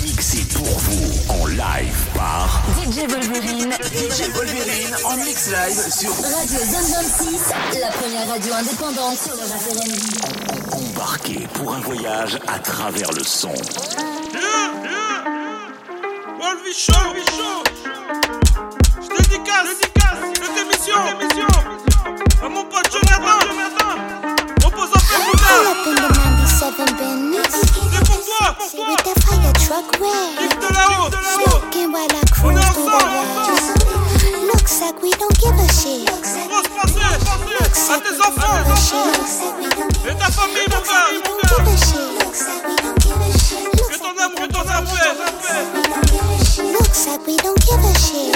Mixé pour vous en live par DJ Wolverine. DJ Wolverine en mix live sur Radio Zone 26, la première radio indépendante sur le R&B. Embarquez pour un voyage à travers le son. Show, Wolvie Show. Je dédicace, dédicace, cette émission, émission. À mon pote Jonathan, Jonathan. En paix, Pull Bouddha. up in the 97 Bentley. C'est pour toi, pour See with the fire truck red. Kick de là-haut, de là-haut. Smoking while I cruise through the west. Looks like we don't give a shit. Grosse pensée, pensée à tes enfants et ta famille, mon gars, We don't give a shit. Que ton amour, que ton amour, Looks like we don't give a shit.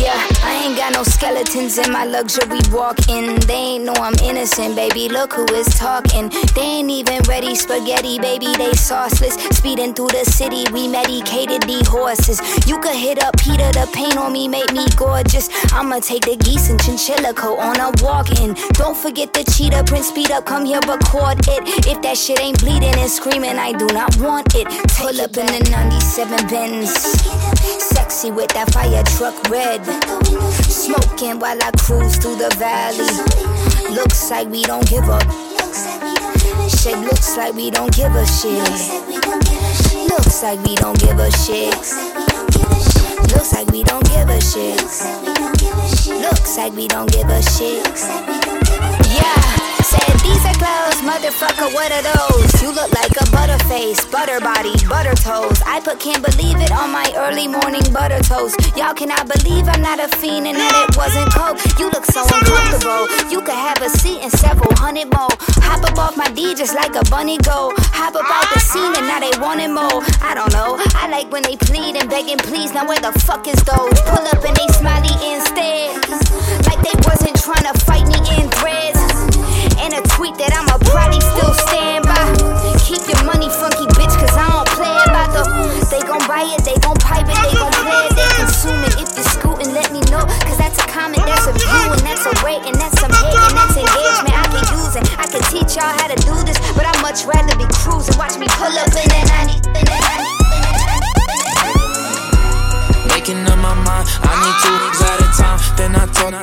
Yeah, I ain't got no skeletons in my luxury walk-in. They ain't know I'm innocent, baby. Look who is talking. They ain't even ready spaghetti, baby. They sauceless. Speeding through the city, we medicated the horses. You could hit up Peter, the paint on me make me gorgeous. I'ma take the geese and chinchilla coat on a walk-in. Don't forget the cheetah print. Speed up, come here, record it. If that shit ain't bleeding and screaming, I do not want it. Pull up in the 97 Benz. Sexy with that fire truck red. Smoking while I cruise through the valley. Looks like we don't give up. Shit looks like we don't give a shit. Looks like we don't give a shit. Looks like we don't give a shit. Looks like we don't give a shit. Yeah, said these are clothes, motherfucker. What are those? You look like a butterface, butter body, butter toes. I put can't believe it on my early morning butter toast. Y'all cannot believe I'm not a fiend and that it wasn't coke. You look so uncomfortable. You could have a seat and several hundred more. Hop up off my D just like a bunny go. Hop up out the scene and now they wanting more. I don't know. I like when they plead and begging please. Now where the fuck is those? Pull up and they smiley instead. Like they wasn't trying to fight me and that's and that's some hate, and that's engagement. I can use it. I can teach y'all how to do this, but I'd much rather be cruising. Watch me pull up in that 90. In that 90. Making up my mind, I need two weeks at a time. Then I told,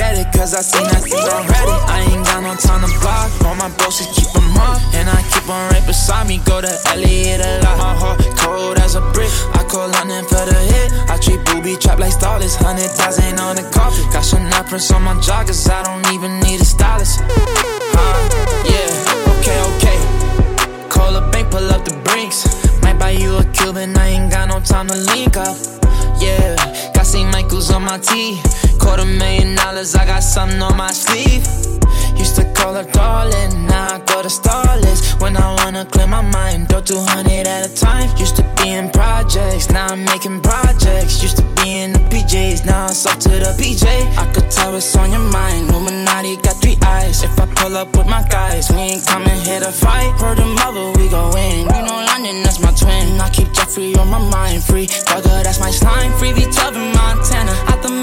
Forget it, cause I seen that thing already. I ain't got no time to block, all my bros just keep them up. And I keep on right beside me, go to Elliot a lot. My heart cold as a brick, I call London for the hit. I treat booby trap like stylist, hundred thousand on the carpet. Got some prints on my joggers, I don't even need a stylist. Yeah, okay, okay. Call a bank, pull up the brinks. Might buy you a Cuban, I ain't got no time to link up. Yeah, got St. Michael's on my tee. Quarter million dollars, I got something on my sleeve. Used to call her darling, now I go to starless. When I wanna clear my mind, throw 200 at a time. Used to be in projects, now I'm making projects. Used to be in the PJs, now it's up to the PJ. I could tell what's on your mind. Illuminati got three eyes. If I pull up with my guys, we ain't coming here to fight. Heard the mother, we go in. You know London, that's my twin. I keep Jeffrey on my mind, free. Thugger, that's my slime. Free V12 in Montana. Out the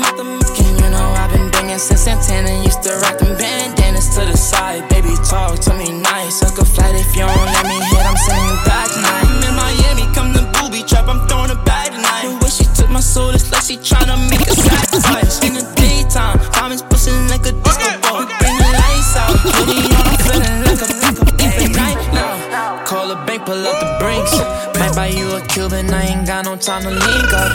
you know I've been banging since Santana. Used to rock them bandanas to the side. Baby, talk to me nice. Hook a flight if you don't let me hit. I'm sending you back tonight. I'm in Miami, come to booby trap. I'm throwing a bag tonight. The way she took my soul, it's like she tryna make a sacrifice. In the daytime, diamonds pushing like a disco ball. Bring the lights out. On, I'm feeling like a even night now. Call a bank, pull up the brinks. Might buy you a Cuban, I ain't got no time to link up.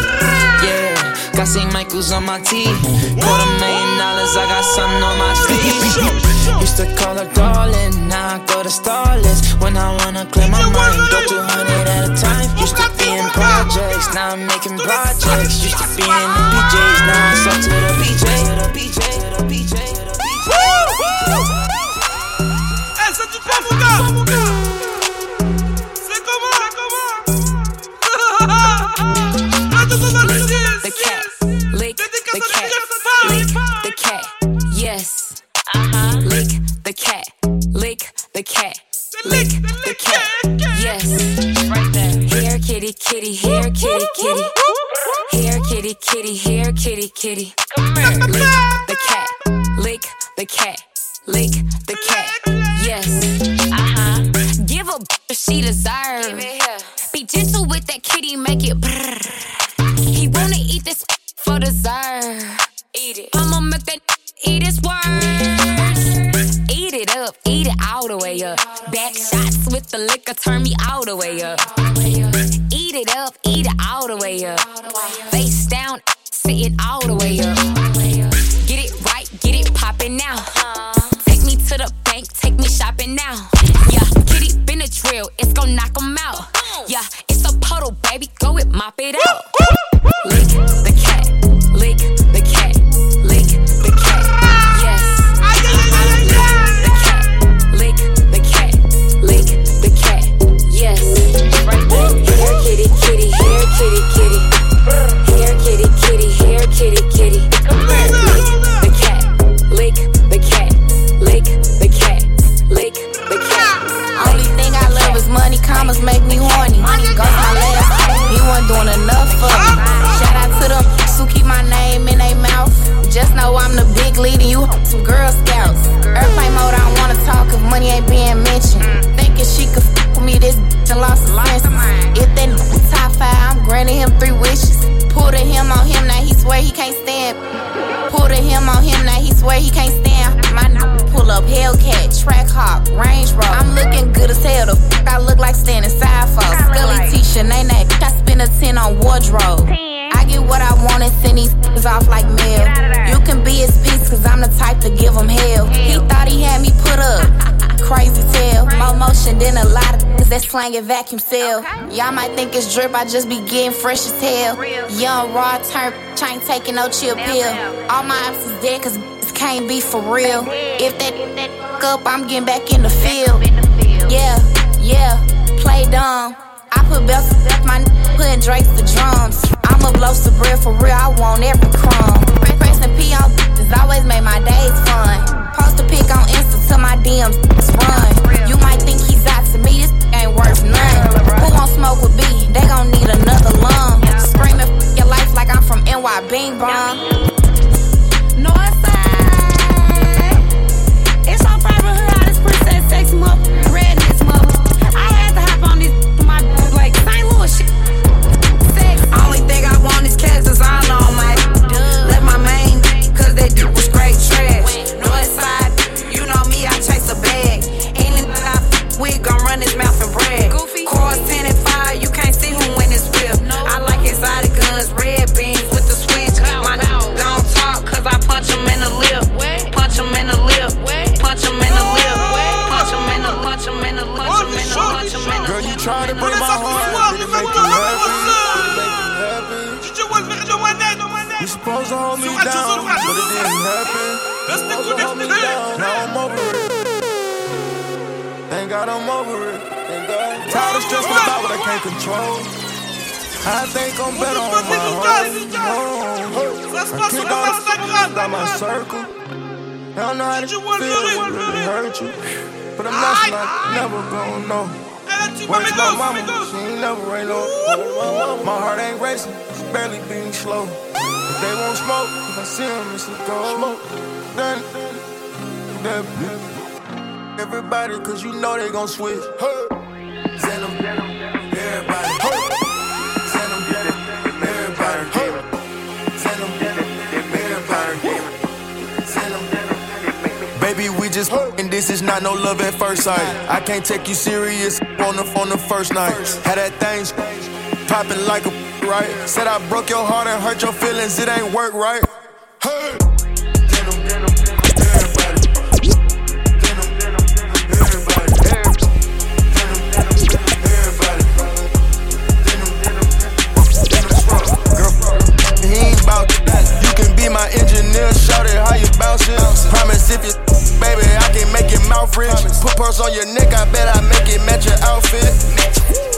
Yeah, got St. Michael's on my tee. Quarter million dollars, I got something on my sleeve. Used to call her darling, now I go to starless. When I wanna clear my mind, go 200 at a time. Used to be in projects, now I'm making projects. Used to be in the PJs, now it's up to the PJ. To the PJ, to the. Eh, c'est du quoi, mon the cat, lick the cat. Yes. Right there. Here, kitty, kitty, here, kitty, kitty. Here, kitty, kitty, here, kitty, kitty. Lick the cat, lick the cat, lick the cat. Yes. Uh huh. Give a b- she deserve. Be gentle with that kitty, make it brrr. He wanna eat this for dessert. Eat it. I'ma make that eat his words. Eat it up, eat it all the way up. Back shots with the liquor, turn me all the way up. Eat it up, eat it all the way up. Face down, sitting all the way up. Get it right, get it poppin' now. Take me to the bank, take me shopping now. Yeah, kitty been a drill, it's gon' knock 'em out. Yeah, it's a puddle, baby, go it, mop it out. Lick the cat, lick know I'm the big leader, you hope some Girl Scouts. Airplane mode, I don't wanna talk if money ain't being mentioned. Thinking she could f with me, this and lost his senses. If that top five, I'm granting him three wishes. Pull the him on him, now he swear he can't stand. Pull the him on him, now he swear he can't stand. My pull up Hellcat, Track Hawk, Range Rover. I'm looking good as hell. The f- I look like standing side for Scully T-shirt, Shanae, I spend a 10 on wardrobe. I get what I want and send these niggas off like mail. You can be his piece, cause I'm the type to give him hell. He thought he had me put up. Crazy tale. More motion than a lot of niggas that slanging vacuum seal. Y'all might think it's drip, I just be getting fresh as hell. Young, raw, turn, ain't taking no chill pill. All my options dead, cause can't be for real. If that f- up, I'm getting back in the field. Yeah, yeah, play dumb. I put belts up my n- putting Drake's the drums. I'ma blow some bread for real, I want every crumb. Press, and pee on has always made my days fun. Post a pic on Insta till my DMs run. You might think he's out to me, this ain't worth none. Who won't smoke with B? They gon' need another lung. Screaming your life like I'm from NY Bing Bong. The. Girl, you try to break my sorti ce soir, heart, it make you happy. You happy. DJ Wolf, de Wanet. You supposed to hold me down, but it didn't happen. Restez Supposed to hold me now I'm over it. Thank God I'm over it. Tired of stressing about what I can't control. I think I'm better on my own. I kicked all the Instagram. out my circle. I don't know how to feel, to it really hurt you. But I'm not like, never gonna know. Where's my mama? She ain't never ain't low. My heart ain't racing, it's barely beating slow. If they won't smoke, if I see them, it's a go. Smoke, then, then, everybody, cause you know they gon' switch. Hey. Send them, everybody. Hey. Send them, everybody. Hey. Send them, everybody. Send them. Baby, we just and this is not no love at first sight. I can't take you serious on the the first night. Had that thing popping like a right. Said I broke your heart and hurt your feelings. It ain't work right. Hey. He ain't bout that. You can be my engineer, shout it how you. Promise if you, baby, I can make your mouth rich. Put purse on your neck, I bet I make it match your outfit.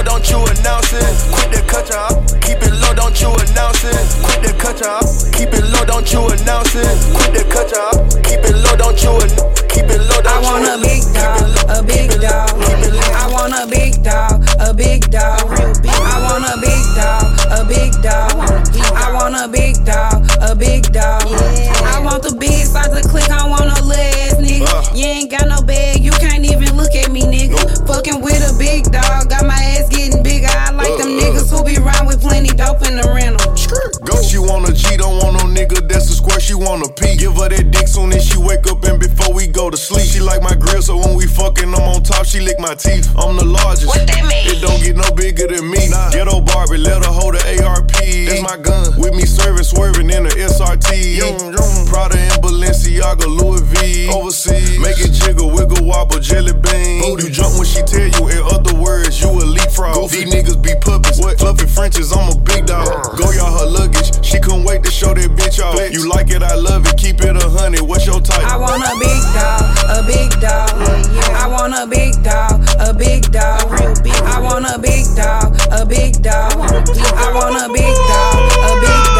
Keep it low, don't you announce it. Quit to cut you up. Keep it low, don't you announce it. Quit to cut you up. Keep it low, don't you announce it. Quit to cut you up. Keep it low, don't you an- keep it low, don't I you want a big dog, a big keep it low, dog. keep it low. I want a big dog, a big dog. I want a big dog, a big dog. I want a big dog, a big dog. I want the big size to click, I want no legs, nigga. Uh. You ain't got no bag, you can't even look at me, nigga. Fucking with a big dog, dope in the rental. Go, she wanna G, don't want no nigga that's a square, she wanna pee. Give her that dick soon as she wake up and before we go to sleep. She like my grill, so when we fucking, I'm on top, she lick my teeth. I'm the largest. What that mean? It don't get no bigger than me. Nah. Ghetto Barbie, let her hold the ARP. That's my gun. With me serving, swerving in the SRT. Yum, yum. Prada and Balenciaga, Louis V. Overseas, make it jiggle, wiggle, wobble, jelly bean. You jump when she tell you, in other words, you a leapfrog. These niggas be puppets. What? Fluffy Frenches, I'm a big dog. Uh. Go y'all her luggage. She couldn't wait to show that bitch off. You like it, I love it. Keep it a hundred. What's your type? I want a big dog, a big dog. I want a big dog, a big dog. I want a big dog, a big dog. I want a big dog, a big dog.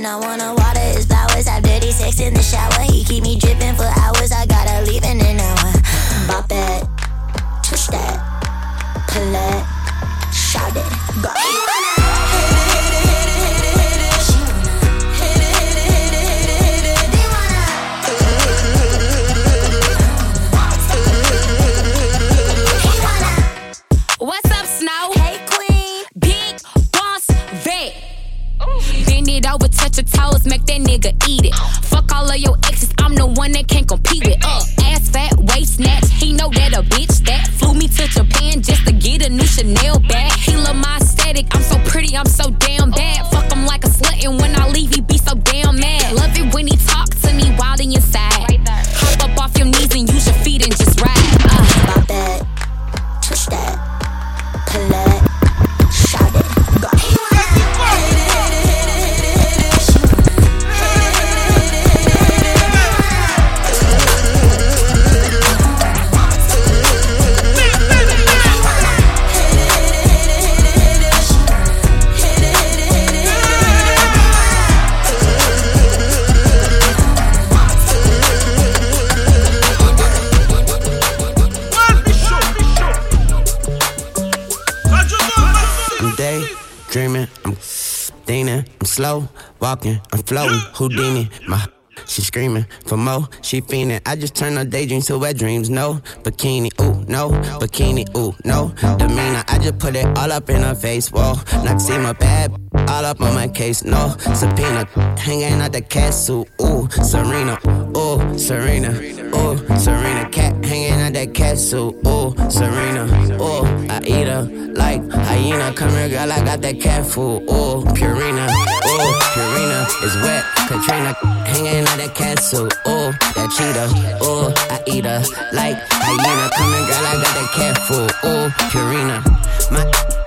I wanna water his flowers, have dirty sex in the shower. He keep me dripping for hours, I gotta leave in an hour. Bop that, twist that, pull it, walking, I'm floating. Houdini, my she screaming for more, she fiending. I just turn her daydreams to wet dreams. No bikini, ooh no bikini, ooh no demeanor. I just put it all up in her face. Whoa, Noxzema bad, all up on my case. No subpoena, hanging out the castle. Ooh Serena, ooh Serena, ooh Serena. Cat hanging out that castle. Ooh Serena, ooh I eat her like hyena. Come here, girl, I got that cat food. Ooh Purina, ooh Purina is wet. Katrina hanging out that castle. Ooh that cheetah. Ooh I eat her like hyena. Come here, girl, I got that cat food. Ooh Purina, my.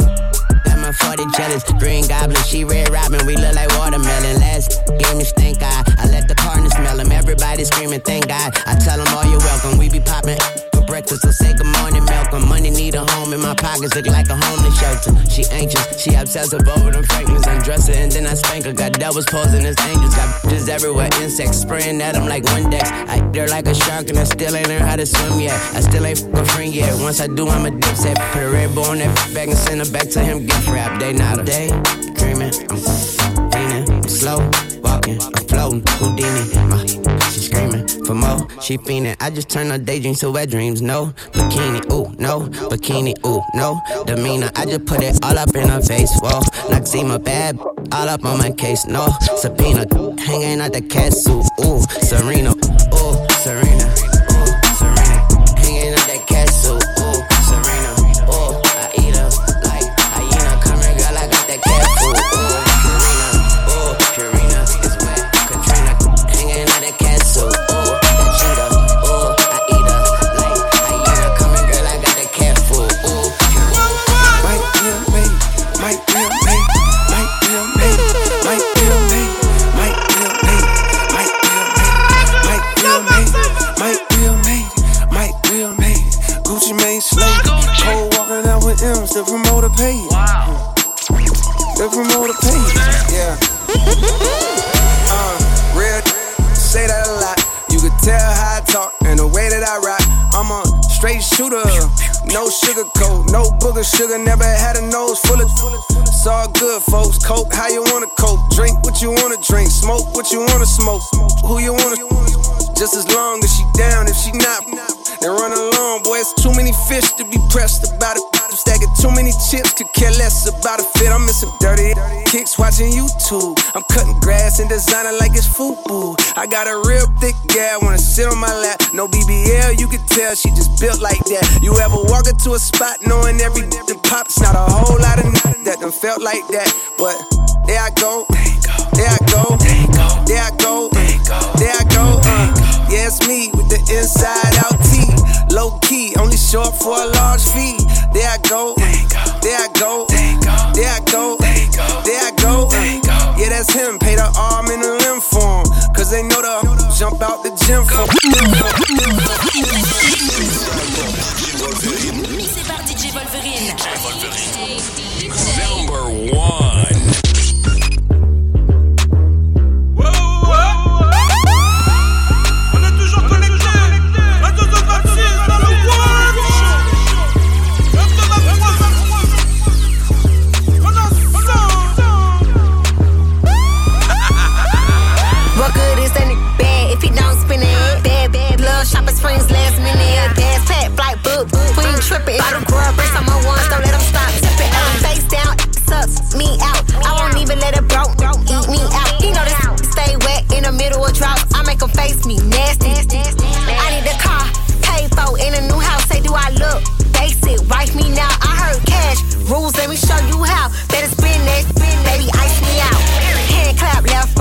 My 40 jealous, green goblin, she red robin, we look like watermelon. Last gave me stink eye, I let the partner smell them. Everybody screaming, thank God. I tell them all you're welcome, we be popping breakfast, so say good morning, Malcolm. Money need a home, and my pockets look like a homeless shelter. She anxious, she obsessive over them fragments. Undress her, and then I spank her. Got devils posing as angels, got bitches everywhere, insects spraying at them like Windex. I eat her like a shark, and I still ain't learned how to swim yet. I still ain't fucking friend yet. Once I do, I'm a dipset. Put a red bull on that bag and send her back to him. Gift wrap, day not a day. Dreaming, I'm leaning, slow, walking, I'm floating. Houdini, my she screaming for more. She fiending. I just turn her daydreams to wet dreams. No bikini, ooh no bikini, ooh no demeanor. I just put it all up in her face. Whoa, Noxzema bad, all up on my case. No subpoena, hanging out the cat ooh Serena, ooh Serena, the promoter paid. The promoter paid, yeah. Uh, real say that a lot. You could tell how I talk and the way that I rock. I'm a straight shooter, no sugar coat, no booger sugar. Never had a nose full of. It's all good, folks. Coke, how you wanna cope? Drink what you wanna drink, smoke what you wanna smoke. Who you wanna? Just as long as she down. If she not, then run along, boy. It's too many fish to be pressed about it. I'm stacking too many chips, could care less about a fit. I'm missing dirty kicks watching YouTube. I'm cutting grass and designing like it's FUBU. I got a real thick gal, wanna sit on my lap. No BBL, you can tell she just built like that. You ever walk into a spot knowing every the pops? Not a whole lot of n- that done felt like that, but there I go, there I go. There I go. There I go. There I go. Uh, yeah, it's me with the inside out T. Low key, only short for a large fee. There I go. There I go. There I go. There I go. Yeah, that's him. Pay the arm and the limb for him. Cause they know the jump out the gym for Mixé par DJ Wolverine. Number one. Tripping. Bottle grub, bring some more ones, don't let them stop tipping. Face down, sucks me out. I won't even let it broke eat me out. He know this stay wet in the middle of drought. I make him face me nasty. I need a car, pay for in a new house. Say, do I look basic? Wife me now. I heard cash rules. Let me show you how. Better spin that, spin, baby, ice me out. Hand clap left,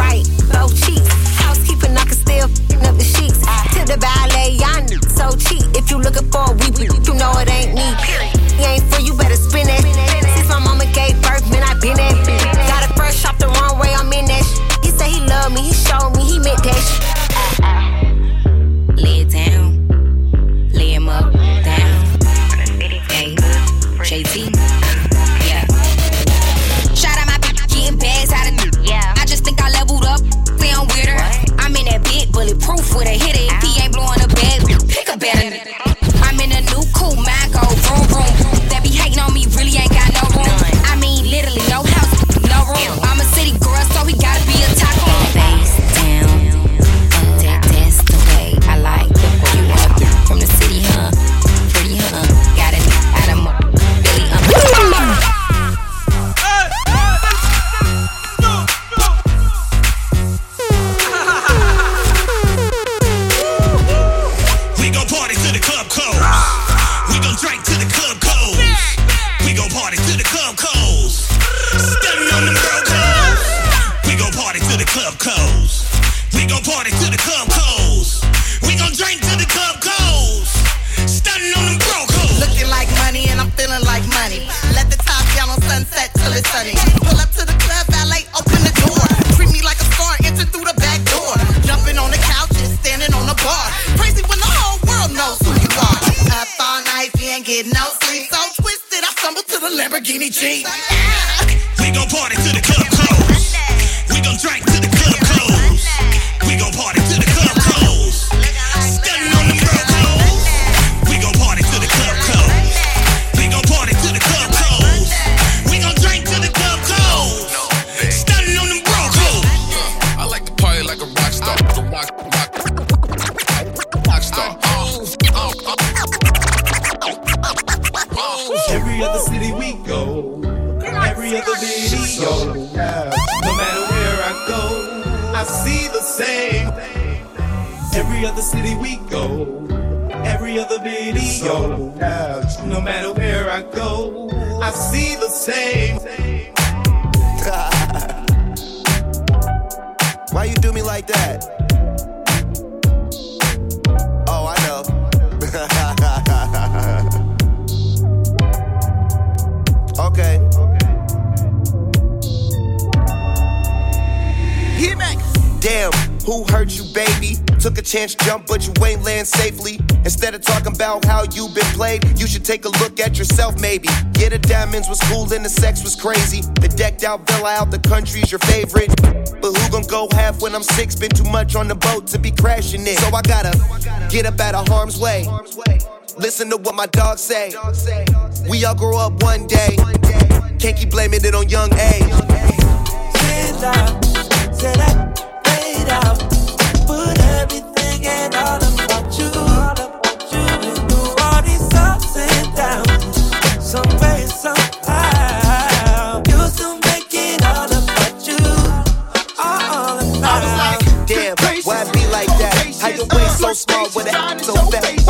Every other city we go, every other video, no matter where I go, I see the same. Every other city we go, every other video, no matter where I go, I see the same. Who hurt you, baby? Took a chance, jump, but you ain't land safely. Instead of talking about how you been played, you should take a look at yourself, maybe. Yeah, the diamonds was cool and the sex was crazy. The decked out villa out the country's your favorite. But who gon' go half when I'm six? Been too much on the boat to be crashing it. So I gotta get up out of harm's way. Listen to what my dog say. We all grow up one day. Can't keep blaming it on young age. Said I, said I so small with it so fat.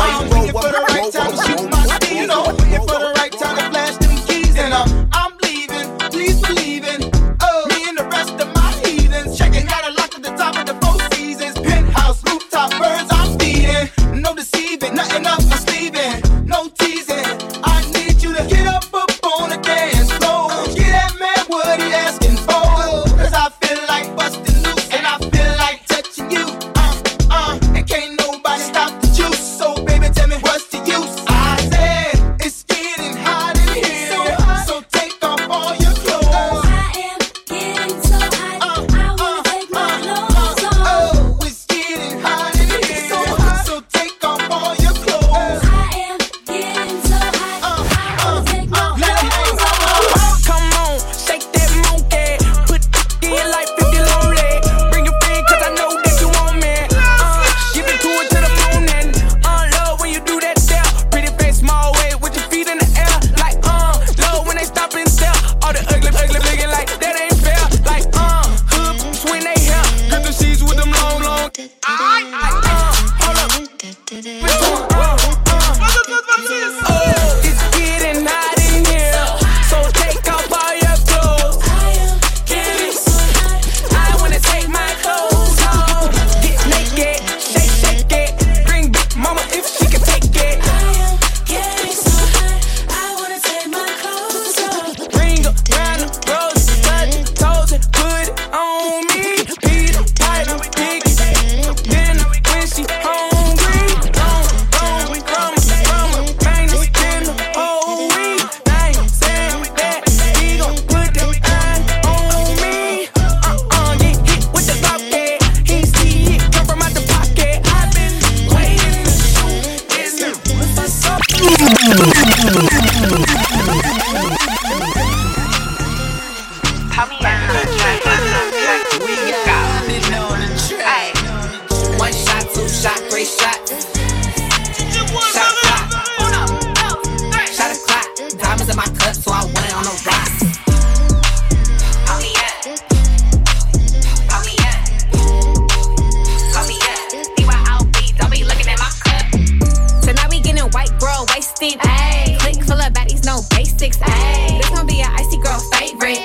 steep. Ayy. Click full of baddies, no basics. Ayy. This gon' be an icy girl favorite.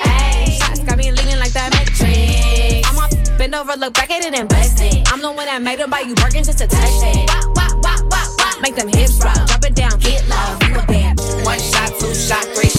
Shots got me leaning like that matrix. I'm a bend over, look back at it and bust it. I'm the one that made them buy you Birkin just to touch it. Wop, wop, wop, wop, wop. Make them hips rock. Drop it down, get low. You a bad. One shot, two shot, three.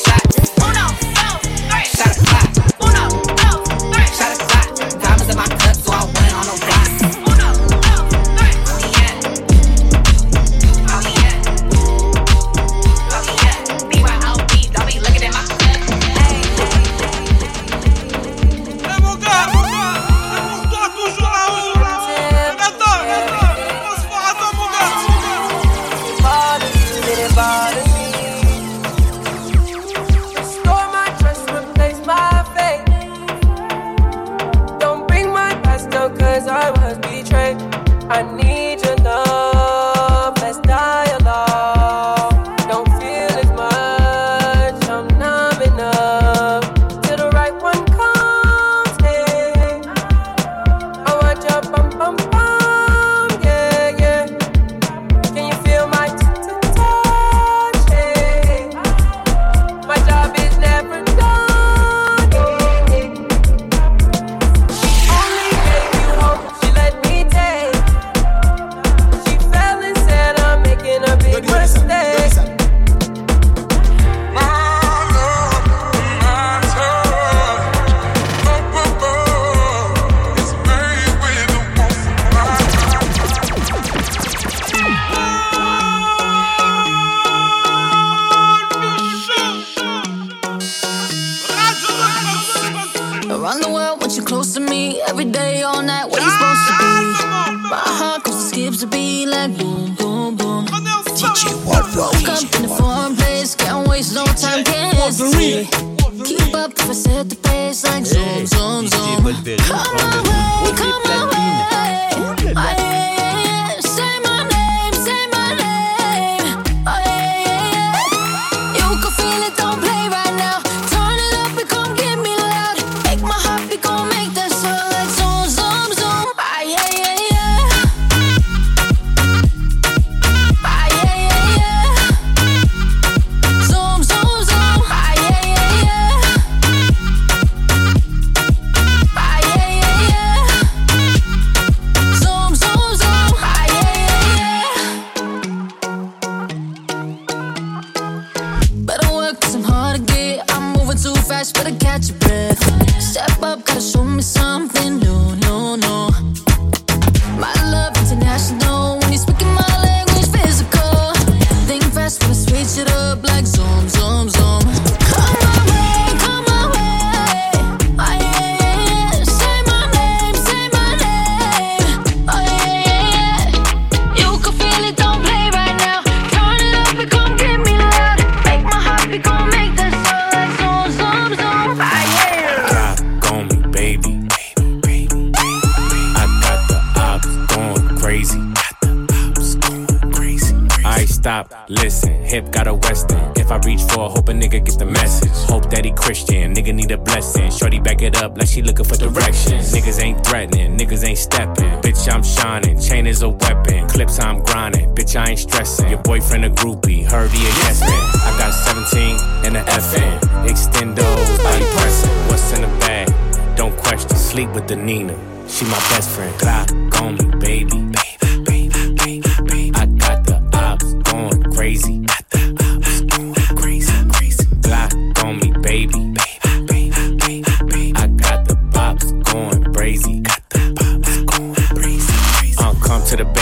waste no time guessing.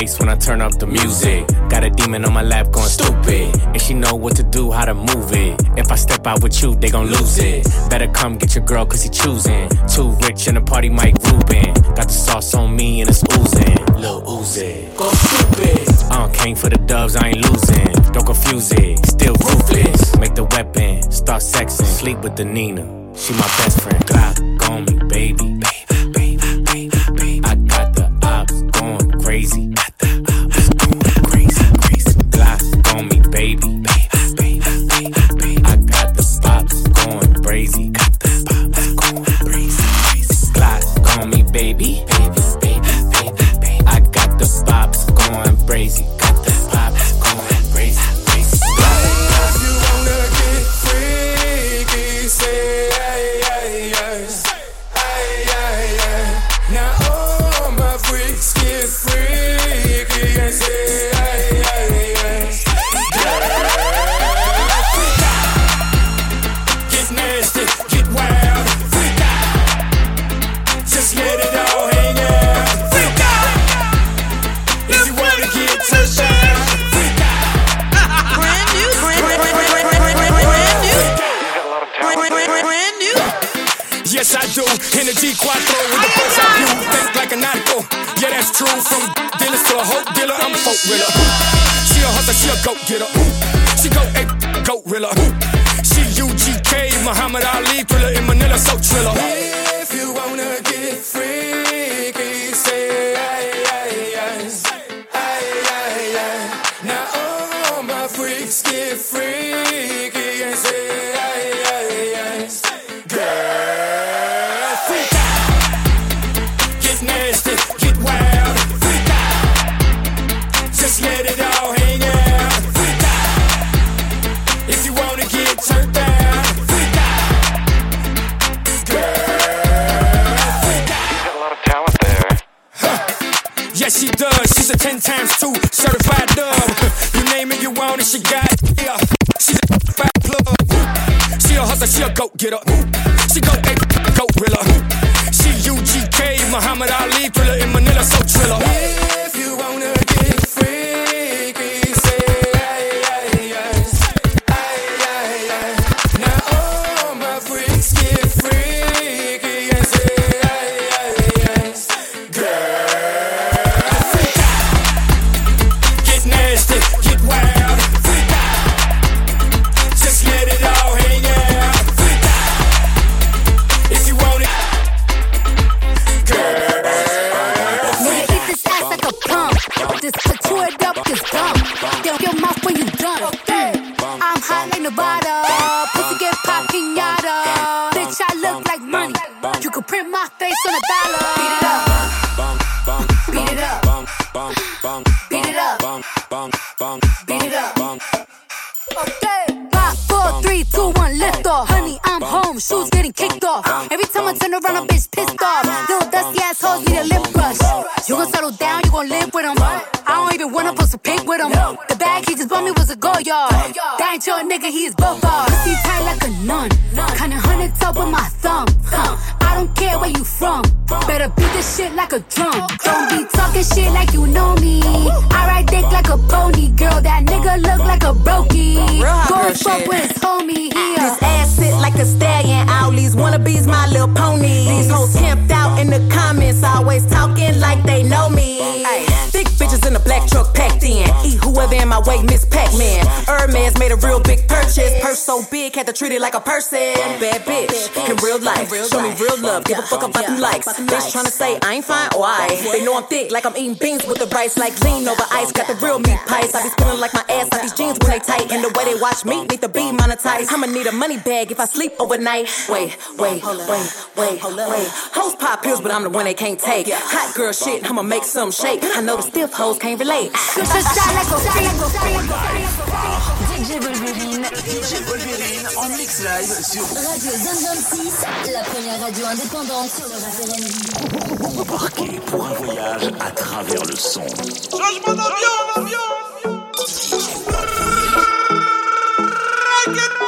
face when I turn up the music. Got a demon on my lap going stupid. And she know what to do, how to move it. If I step out with you, they gon' lose it. Better come get your girl, cause he choosing. Too rich in the party, Mike Rubin. Got the sauce on me and it's oozing. Lil Uzi. Go stupid. I don't came for the doves, I ain't losing. Don't confuse it, still ruthless. Make the weapon, start sexing. Sleep with the Nina, she my best friend. Glock on me, baby. goat rilla. She a hustler, she a goat getter. She go a goat rilla. She UGK, Muhammad Ali, thriller in Manila, so triller. weather in my weight, Miss Pac-Man. Hermes made a real big purchase. Purse so big, had to treat it like a person. Bad bitch in real life. Show me real love. Give a fuck about them likes. Bitch trying to say I ain't fine or I. They know I'm thick, like I'm eating beans with the rice. Like lean over ice, got the real meat pies. I be spilling like my ass, like these jeans when they tight. And the way they watch me need to be monetized. I'ma need a money bag if I sleep overnight. Wait, wait, wait, wait, wait. Hoes pop pills, but I'm the one they can't take. Hot girl shit, I'ma make some shake. I know the stiff hoes can't relate. Just shot like a DJ Wolverine. DJ Wolverine en mix live sur Radio Zone la première radio indépendante sur le RFM. Embarquez pour un voyage à travers le son. Changement d'avion, avion. avion.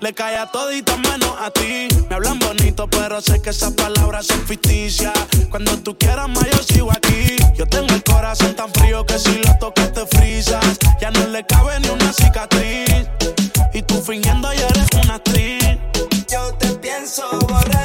Le cae a todito menos a ti. Me hablan bonito, pero sé que esas palabras son ficticias. Cuando tú quieras más, yo sigo aquí. Yo tengo el corazón tan frío que si lo tocas te frisas. Ya no le cabe ni una cicatriz. Y tú fingiendo ya eres una actriz. Yo te pienso borrar.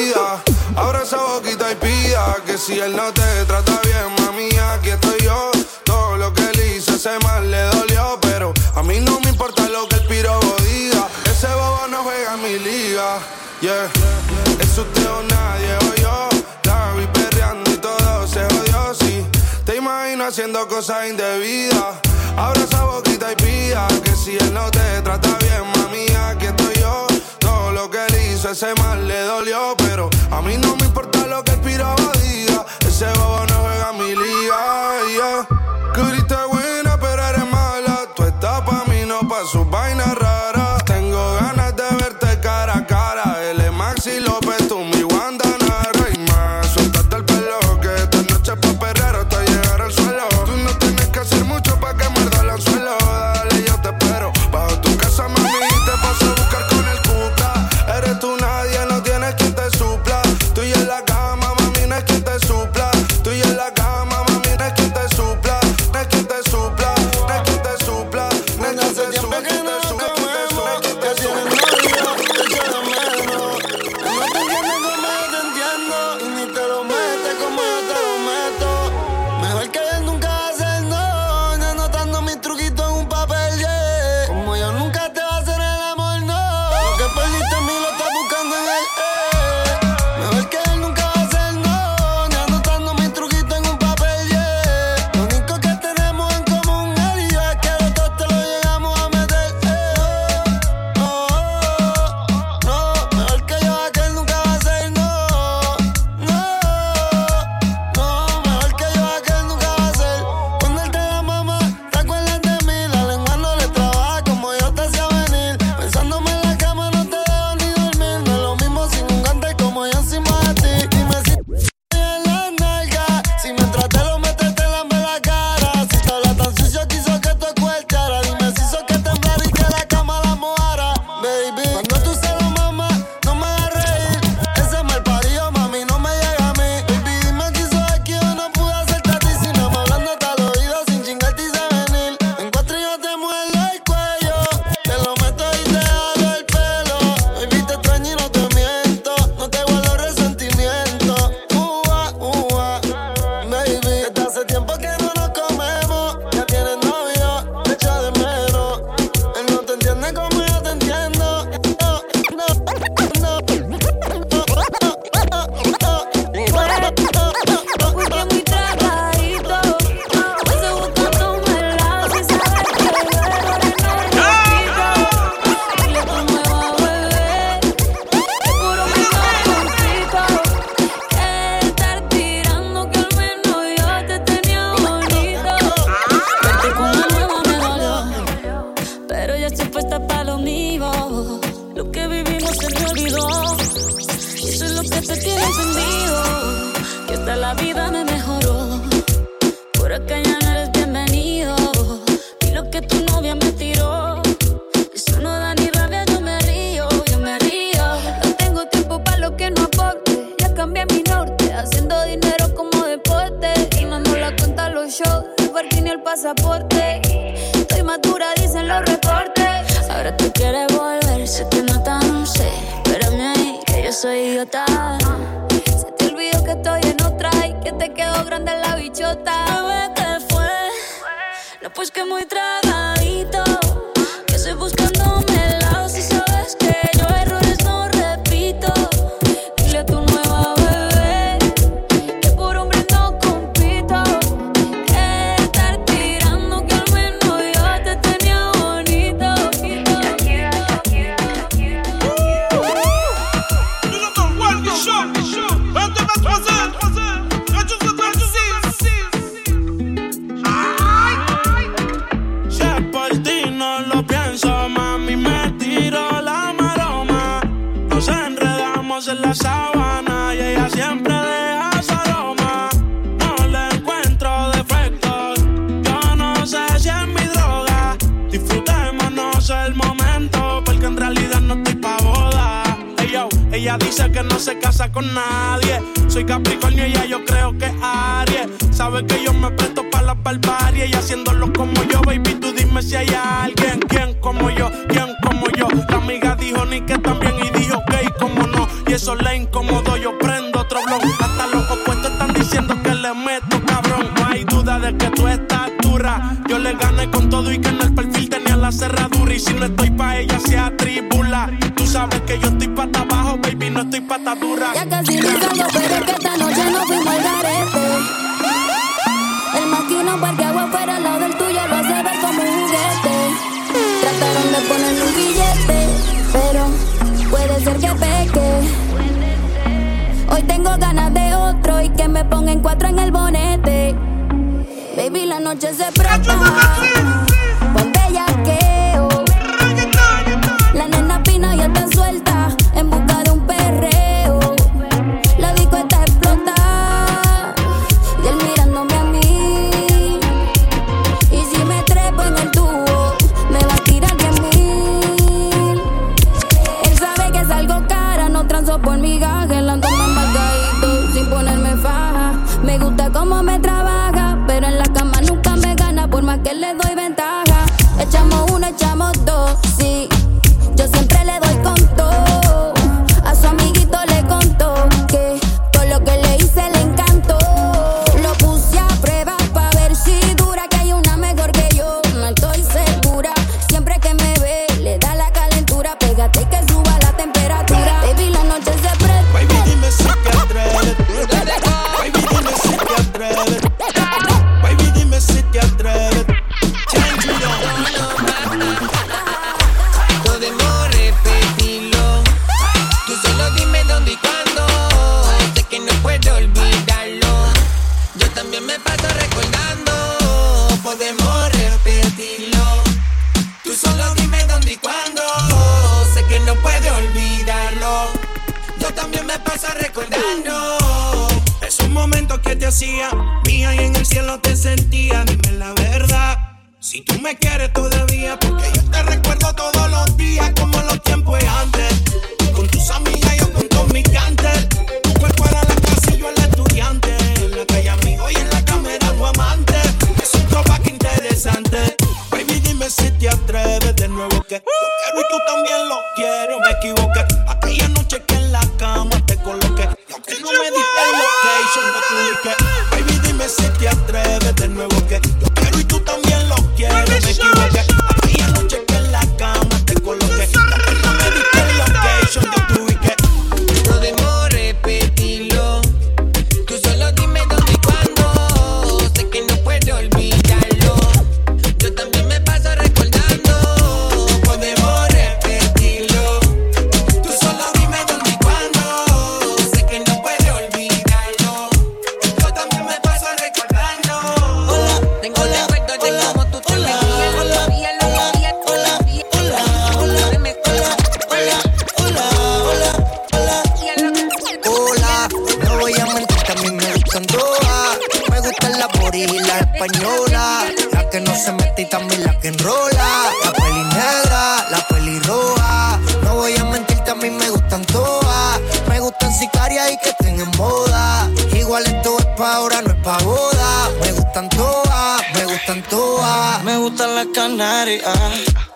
vida. Abra esa boquita y pida que si él no te trata bien, mami, aquí estoy yo. Todo lo que él hizo ese mal le dolió, pero a mí no me importa lo que el pirobo diga. Ese bobo no juega en mi liga. Yeah, es usted o nadie o yo. La vi perreando y todo se jodió, Si te imagino haciendo cosas indebidas, abra esa boquita y pida que si él no te trata bien, mami, ese mal le dolió, pero a mí no me importa lo que el piraba diga. Ese bobo no juega mi liga, yeah.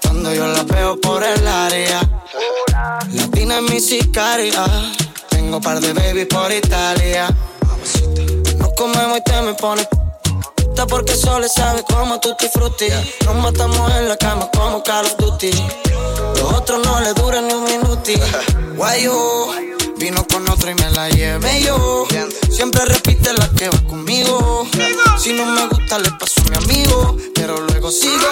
Cuando yo la veo por el área. Latina es mi sicaria. Tengo par de babies por Italia. No comemos y te me pones porque solo sabe cómo tú te frutti. Nos matamos en la cama como Call of Duty. Los otros no le duran ni un minuto. Guayo, vino con otro y me la llevé yo. Siempre repite la que va conmigo. Si no me gusta le paso a mi amigo, pero luego sigo.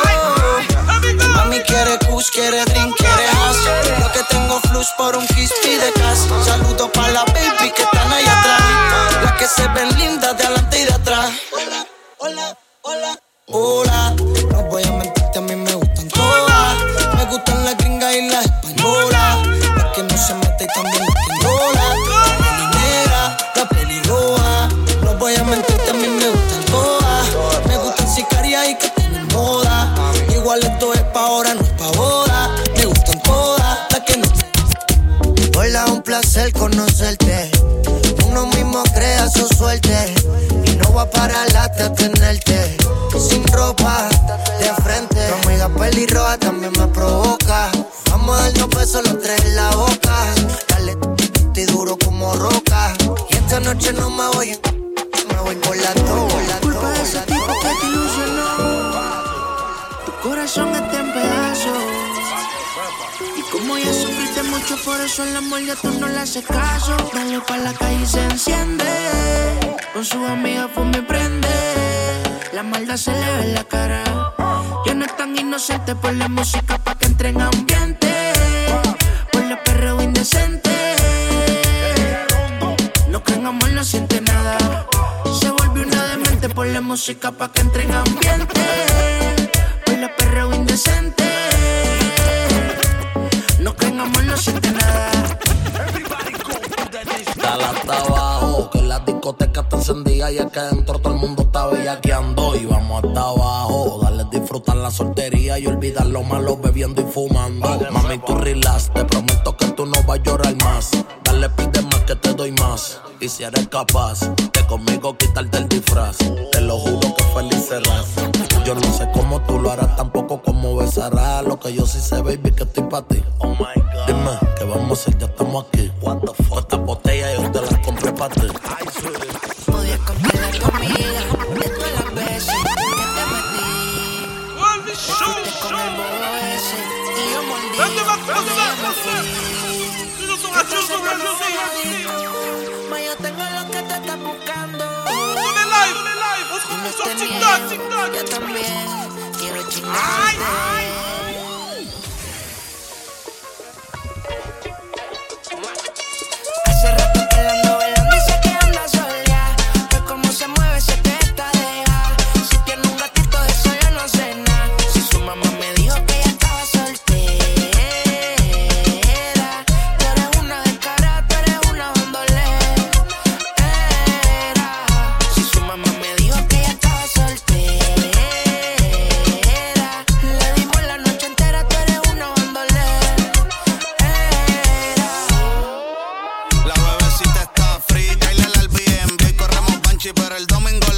Mami quiere kush, quiere drink, quiere hash. Lo que tengo flux por un kiss pide cash. Saludo para la baby que están ahí atrás. Las que se ven lindas de adelante y de atrás hola, hola. Hola, no voy a mentirte, a mí me gustan todas. Me gustan las gringas y las españolas. Las que no se mete y también las que La pelinera, la pelirroja. No voy a mentirte, a mí me gustan todas. Me gustan sicarias y que tienen moda. Igual esto es pa' ahora, no es pa' boda. Me gustan todas, las que no. se Hola, un placer conocerte. Uno mismo crea su suerte no va para lata tenerte sin ropa de frente. Tu amiga pelirroja también me provoca. Vamos a darnos besos los tres en la boca. Dale, estoy duro como roca. Y esta noche no me voy, me voy con la tola. Culpa de ese tipo que te ilusionó. Tu corazón está en pedazos como ya sufriste mucho, por eso el amor ya tú no le haces caso. Dale pa' la calle y se enciende. Con su amiga fuma y prende. La maldad se le ve en la cara. Ya no es tan inocente por la música pa' que entre en ambiente. Por los perreo indecente. No creen amor, no siente nada. Se volvió una demente por la música pa' que entre en ambiente. Por los perreo indecente. Nada. Dale hasta abajo, que la discoteca está encendida y es que dentro todo el mundo está bellaqueando. Y vamos hasta abajo, dale disfrutar la soltería y olvidar lo malo bebiendo y fumando. Mami, tú relax, te prometo que tú no vas a llorar más. Dale, pide más que te doy más. Y si eres capaz de conmigo quitarte el disfraz, te lo juro que feliz serás. Yo no sé cómo tú lo harás, tampoco cómo besarás. Lo que yo sí sé, baby, que estoy para ti. Oh my god. Dime, ¿qué vamos a hacer? Ya estamos aquí. What the fuck? Esta botella yo te la compré para ti. Podía comprar la comida de todas las veces que te metí. Fuiste con el bobo ese y yo mordí. Cuando ya me fui. Entonces no me fui adicto. Ma, yo tengo lo que te estás buscando. Y no te niego, yo también quiero chingarte. Banchi, pero el domingo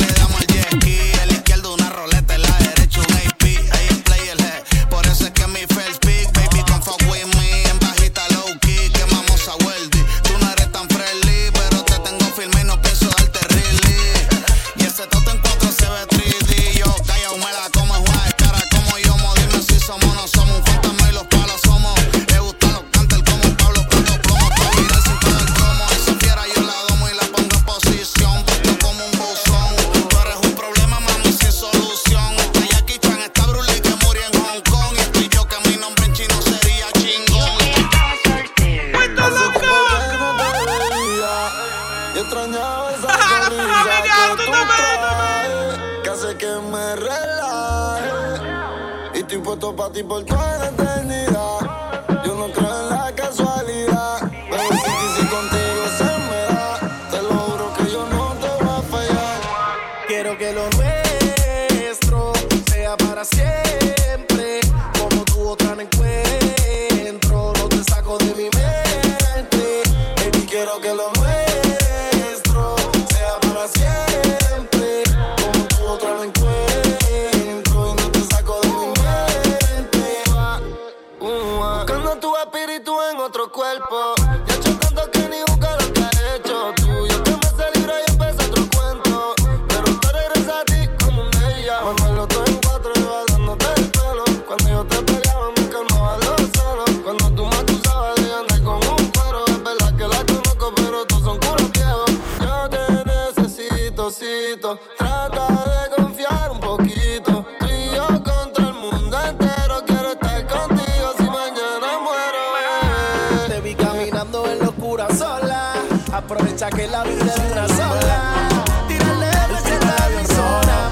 Aprovecha que la vida es una sola. Tírale a la persona,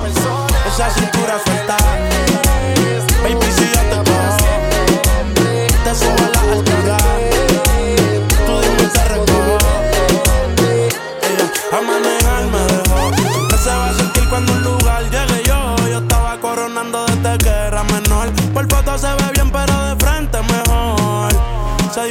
persona. Esa cintura suelta.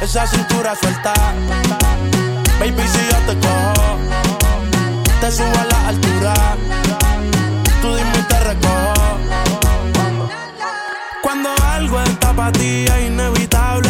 esa cintura suelta. Baby, si yo te cojo, te subo a la altura. Tú dime y te recojo. Cuando algo está para ti es inevitable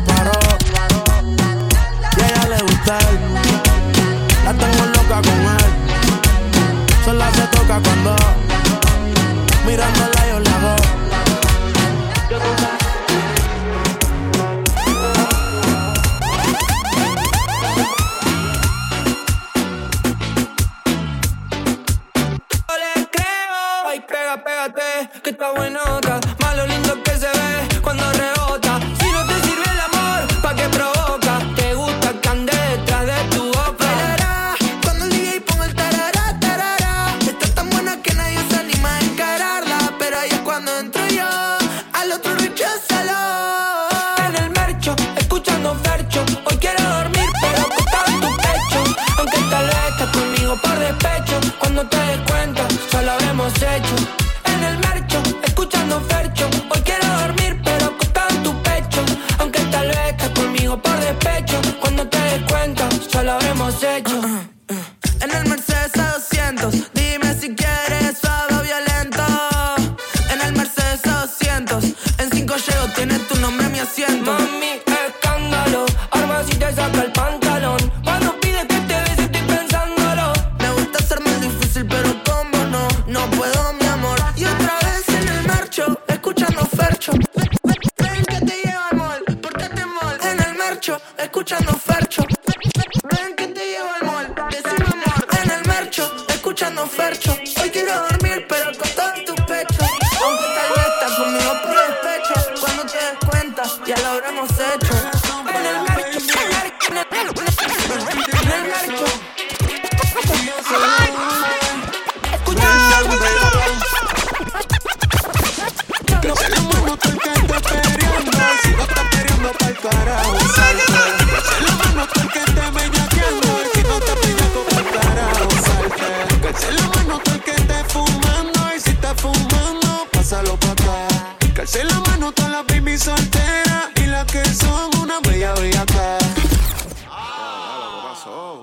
paró. Y ella le gusta él. La tengo loca con él. Sola se toca cuando mirándola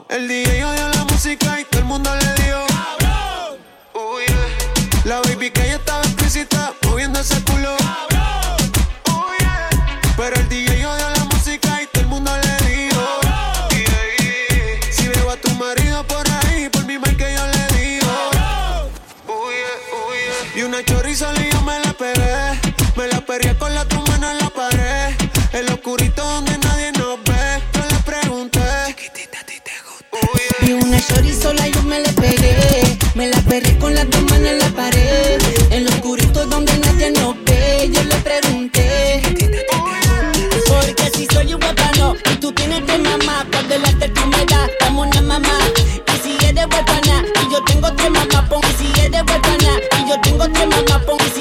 El día DJ dio la música y todo el mundo le dio. ¡Cabrón! Uh. La baby que ya estaba exquisita, moviendo ese culo me le pegué. Me la perré con las dos manos en la pared. En lo oscurito donde nadie nos ve, yo le pregunté. Porque si soy un guapa no, y tú tienes de mamá, cuando el arte tú me das, dame una mamá. Y si eres huérfana, y yo tengo tres mamá, pon. Y si eres huérfana, y yo tengo tres mamá, pon.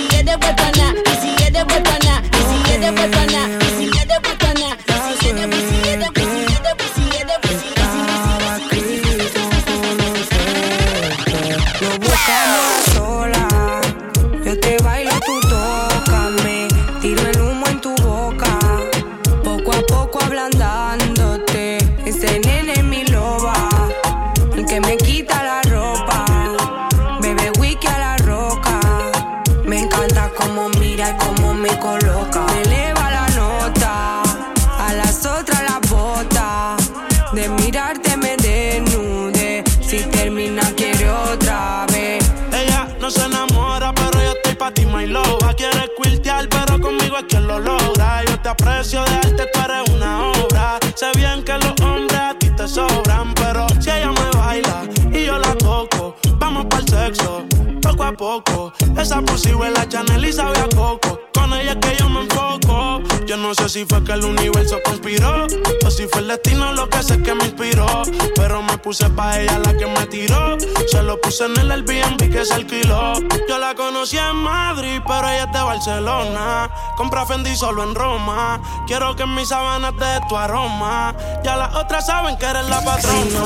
Esa posible la Chanel y sabe a poco. Con ella es que yo me enfoco. Yo no sé si fue que el universo conspiró o si fue el destino lo que sé que me inspiró. Pero me puse pa' ella la que me tiró. Se lo puse en el Airbnb que se alquiló. Yo la conocí en Madrid, pero ella es de Barcelona. Compra Fendi solo en Roma. Quiero que en mis sábanas de tu aroma. Ya las otras saben que eres la patrona.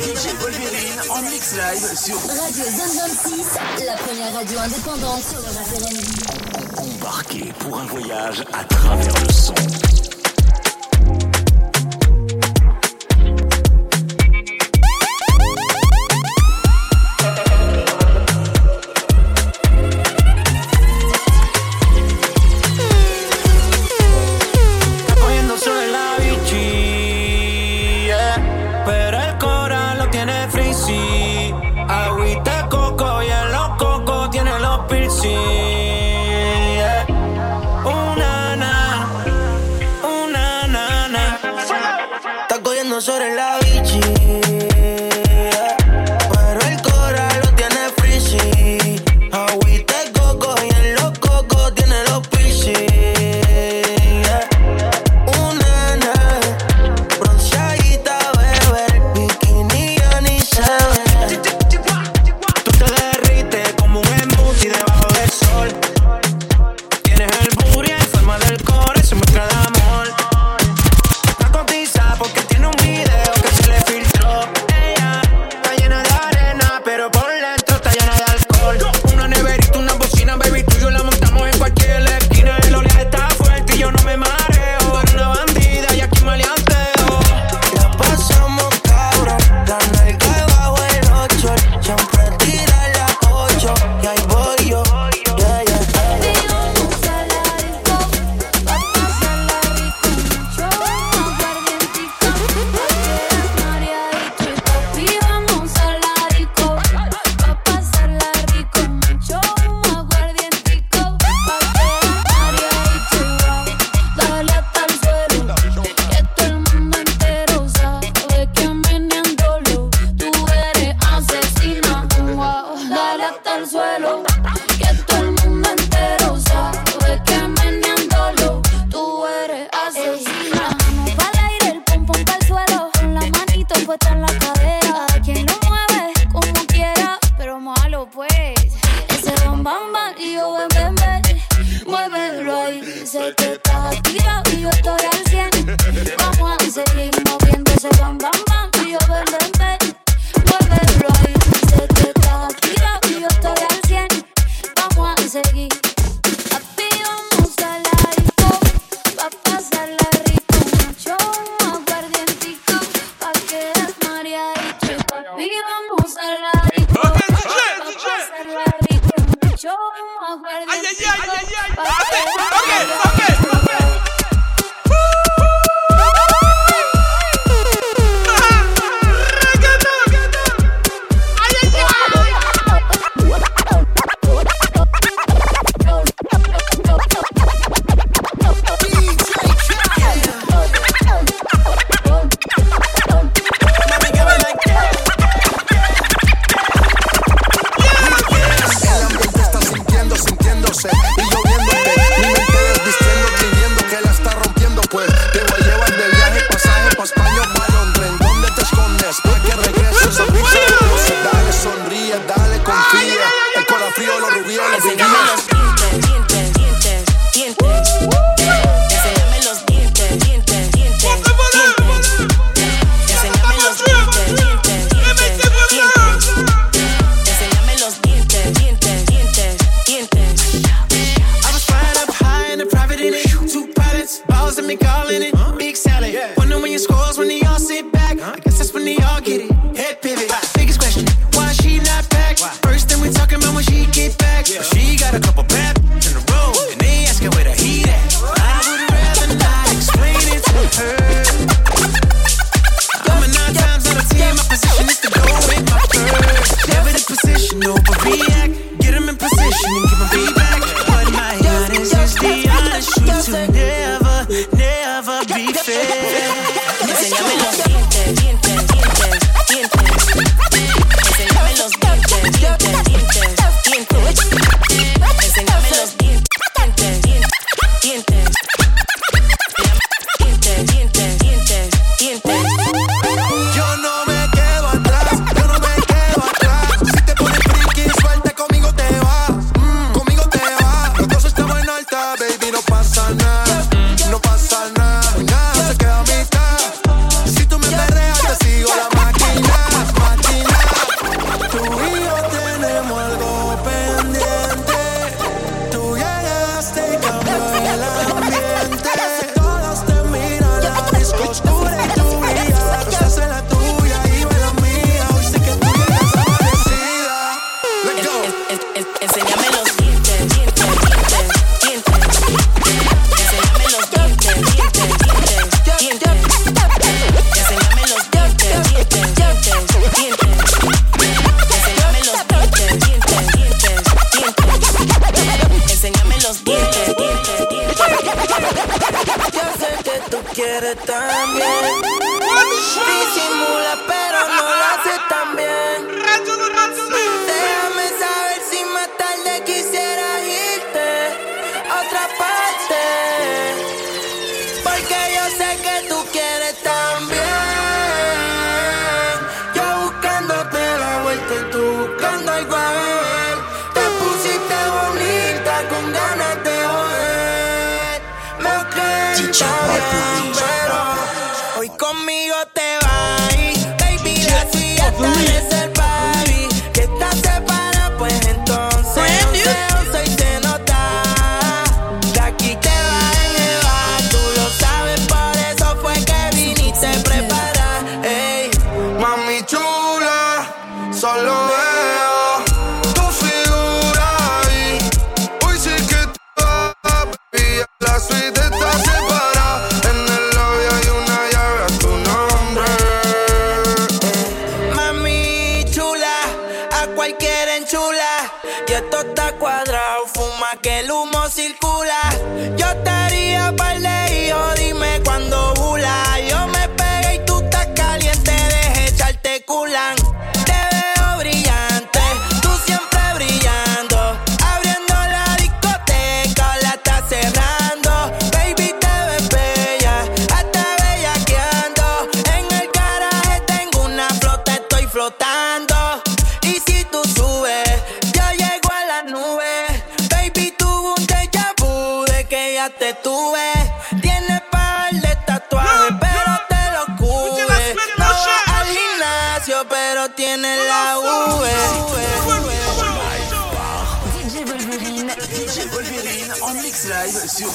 DJ Wolverine en mix live sur Radio Zone 26, la première radio indépendante sur le référendum. Embarqué pour un voyage à travers le son.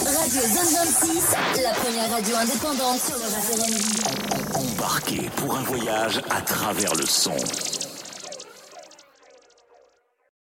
Radio Zone 26, la première radio indépendante sur le référendum. Embarqué pour un voyage à travers le son.